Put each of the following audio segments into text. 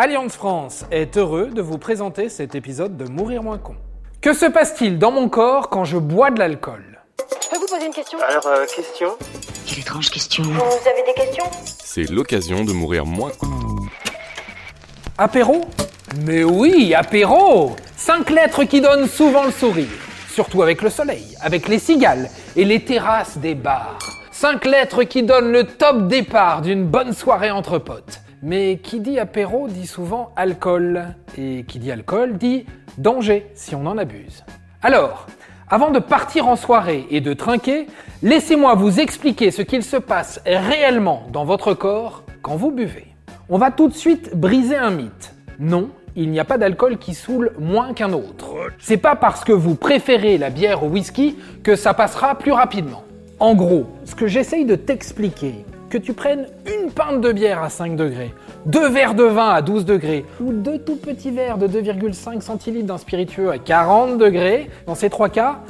Alliance France est heureux de vous présenter cet épisode de Mourir moins con. Que se passe-t-il dans mon corps quand je bois de l'alcool? Je peux vous poser une question? Alors, euh, question? Quelle étrange question. Vous avez des questions? C'est l'occasion de mourir moins con. Apéro? Mais oui, apéro Cinq lettres qui donnent souvent le sourire. Surtout avec le soleil, avec les cigales et les terrasses des bars. Cinq lettres qui donnent le top départ d'une bonne soirée entre potes. Mais qui dit apéro dit souvent alcool. Et qui dit alcool dit danger si on en abuse. Alors, avant de partir en soirée et de trinquer, laissez-moi vous expliquer ce qu'il se passe réellement dans votre corps quand vous buvez. On va tout de suite briser un mythe. Non, il n'y a pas d'alcool qui saoule moins qu'un autre. C'est pas parce que vous préférez la bière au whisky que ça passera plus rapidement. En gros, ce que j'essaye de t'expliquer, que tu prennes une pinte de bière à 5 degrés, deux verres de vin à 12 degrés, ou deux tout petits verres de 2,5 centilitres d'un spiritueux à 40 degrés, dans ces trois cas,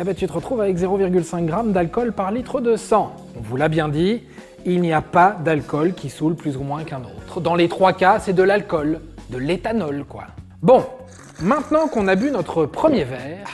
eh ben, tu te retrouves avec 0,5 g d'alcool par litre de sang. On vous l'a bien dit, il n'y a pas d'alcool qui saoule plus ou moins qu'un autre. Dans les trois cas, c'est de l'alcool, de l'éthanol quoi. Bon, maintenant qu'on a bu notre premier verre,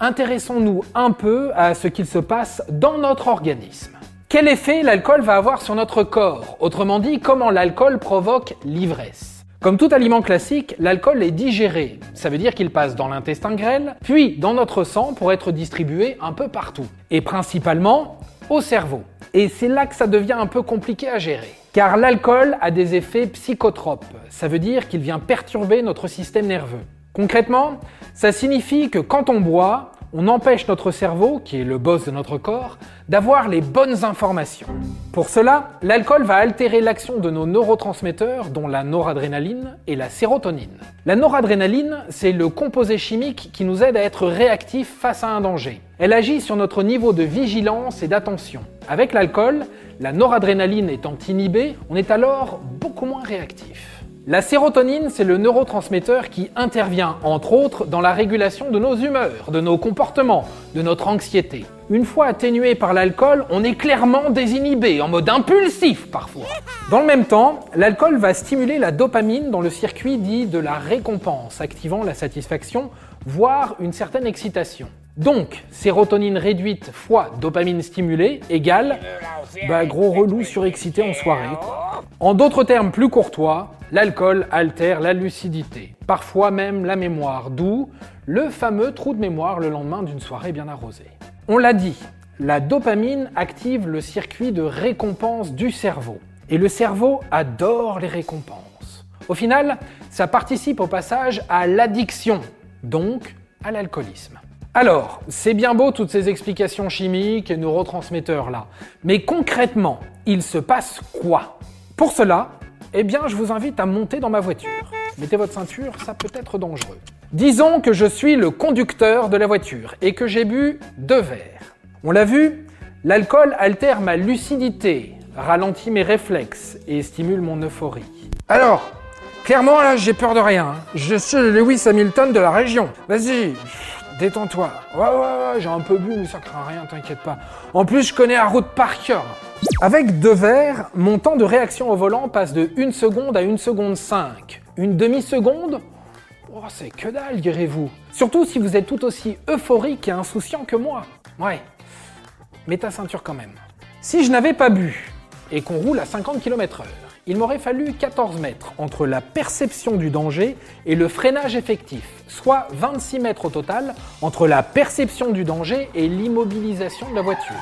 intéressons-nous un peu à ce qu'il se passe dans notre organisme. Quel effet l'alcool va avoir sur notre corps? Autrement dit, comment l'alcool provoque l'ivresse? Comme tout aliment classique, l'alcool est digéré. Ça veut dire qu'il passe dans l'intestin grêle, puis dans notre sang pour être distribué un peu partout. Et principalement au cerveau. Et c'est là que ça devient un peu compliqué à gérer. Car l'alcool a des effets psychotropes. Ça veut dire qu'il vient perturber notre système nerveux. Concrètement, ça signifie que quand on boit, on empêche notre cerveau, qui est le boss de notre corps, d'avoir les bonnes informations. Pour cela, l'alcool va altérer l'action de nos neurotransmetteurs, dont la noradrénaline et la sérotonine. La noradrénaline, c'est le composé chimique qui nous aide à être réactifs face à un danger. Elle agit sur notre niveau de vigilance et d'attention. Avec l'alcool, la noradrénaline étant inhibée, on est alors beaucoup moins réactif. La sérotonine, c'est le neurotransmetteur qui intervient, entre autres, dans la régulation de nos humeurs, de nos comportements, de notre anxiété. Une fois atténué par l'alcool, on est clairement désinhibé, en mode impulsif parfois. Dans le même temps, l'alcool va stimuler la dopamine dans le circuit dit de la récompense, activant la satisfaction, voire une certaine excitation. Donc, sérotonine réduite fois dopamine stimulée égale bah, gros relou surexcité en soirée. En d'autres termes plus courtois, l'alcool altère la lucidité, parfois même la mémoire, d'où le fameux trou de mémoire le lendemain d'une soirée bien arrosée. On l'a dit, la dopamine active le circuit de récompense du cerveau. Et le cerveau adore les récompenses. Au final, ça participe au passage à l'addiction, donc à l'alcoolisme. Alors, c'est bien beau toutes ces explications chimiques et neurotransmetteurs là, mais concrètement, il se passe quoi? Pour cela, eh bien, je vous invite à monter dans ma voiture. Mettez votre ceinture, ça peut être dangereux. Disons que je suis le conducteur de la voiture et que j'ai bu deux verres. On l'a vu, l'alcool altère ma lucidité, ralentit mes réflexes et stimule mon euphorie. Alors, clairement là, j'ai peur de rien. hein. Je suis le Lewis Hamilton de la région. Vas-y, détends-toi. Ouais, ouais, ouais, j'ai un peu bu, mais ça craint rien, t'inquiète pas. En plus, je connais la route par cœur. Avec deux verres, mon temps de réaction au volant passe de 1 seconde à 1 seconde 5. Une demi-seconde? Oh, c'est que dalle, direz-vous. Surtout si vous êtes tout aussi euphorique et insouciant que moi. Ouais. Mets ta ceinture quand même. Si je n'avais pas bu et qu'on roule à 50 km/h, il m'aurait fallu 14 mètres entre la perception du danger et le freinage effectif, soit 26 mètres au total entre la perception du danger et l'immobilisation de la voiture.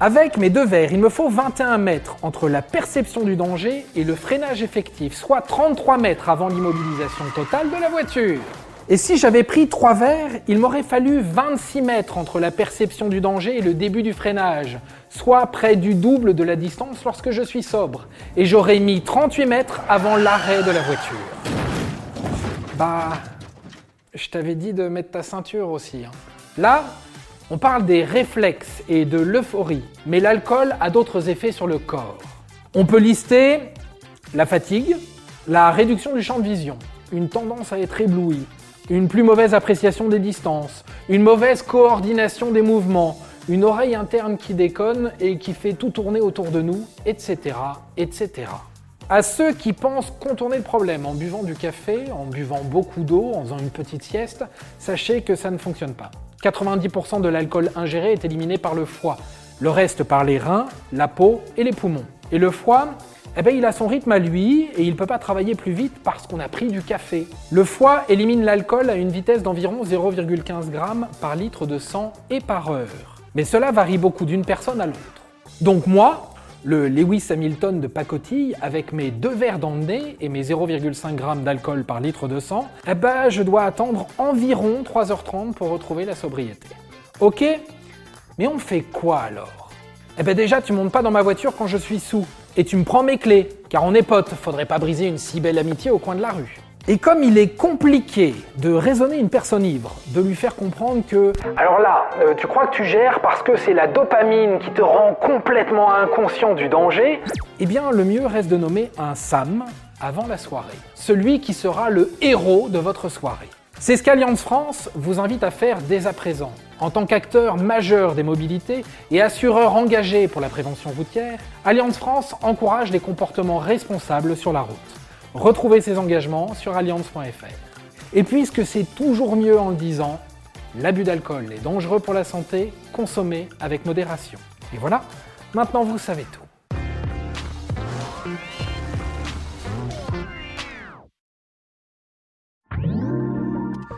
Avec mes deux verres, il me faut 21 mètres entre la perception du danger et le freinage effectif, soit 33 mètres avant l'immobilisation totale de la voiture. Et si j'avais pris trois verres, il m'aurait fallu 26 mètres entre la perception du danger et le début du freinage, soit près du double de la distance lorsque je suis sobre. Et j'aurais mis 38 mètres avant l'arrêt de la voiture. Bah, je t'avais dit de mettre ta ceinture aussi. hein. Là, on parle des réflexes et de l'euphorie, mais l'alcool a d'autres effets sur le corps. On peut lister la fatigue, la réduction du champ de vision, une tendance à être ébloui, une plus mauvaise appréciation des distances, une mauvaise coordination des mouvements, une oreille interne qui déconne et qui fait tout tourner autour de nous, etc., etc. À ceux qui pensent contourner le problème en buvant du café, en buvant beaucoup d'eau, en faisant une petite sieste, sachez que ça ne fonctionne pas. 90% de l'alcool ingéré est éliminé par le foie, le reste par les reins, la peau et les poumons. Et le foie, eh ben, il a son rythme à lui et il ne peut pas travailler plus vite parce qu'on a pris du café. Le foie élimine l'alcool à une vitesse d'environ 0,15 g par litre de sang et par heure. Mais cela varie beaucoup d'une personne à l'autre. Donc moi, le Lewis Hamilton de pacotille, avec mes deux verres dans et mes 0,5 g d'alcool par litre de sang, eh ben, je dois attendre environ 3h30 pour retrouver la sobriété. Ok? Mais on fait quoi alors? Eh ben déjà, tu montes pas dans ma voiture quand je suis sous, et tu me prends mes clés, car on est potes, faudrait pas briser une si belle amitié au coin de la rue. Et comme il est compliqué de raisonner une personne ivre, de lui faire comprendre que alors là, euh, tu crois que tu gères parce que c'est la dopamine qui te rend complètement inconscient du danger, eh bien le mieux reste de nommer un Sam avant la soirée, celui qui sera le héros de votre soirée. C'est ce qu'Alliance France vous invite à faire dès à présent. En tant qu'acteur majeur des mobilités et assureur engagé pour la prévention routière, Alliance France encourage les comportements responsables sur la route. Retrouvez ces engagements sur alliance.fr. Et puisque c'est toujours mieux en le disant, l'abus d'alcool est dangereux pour la santé, consommez avec modération. Et voilà, maintenant vous savez tout.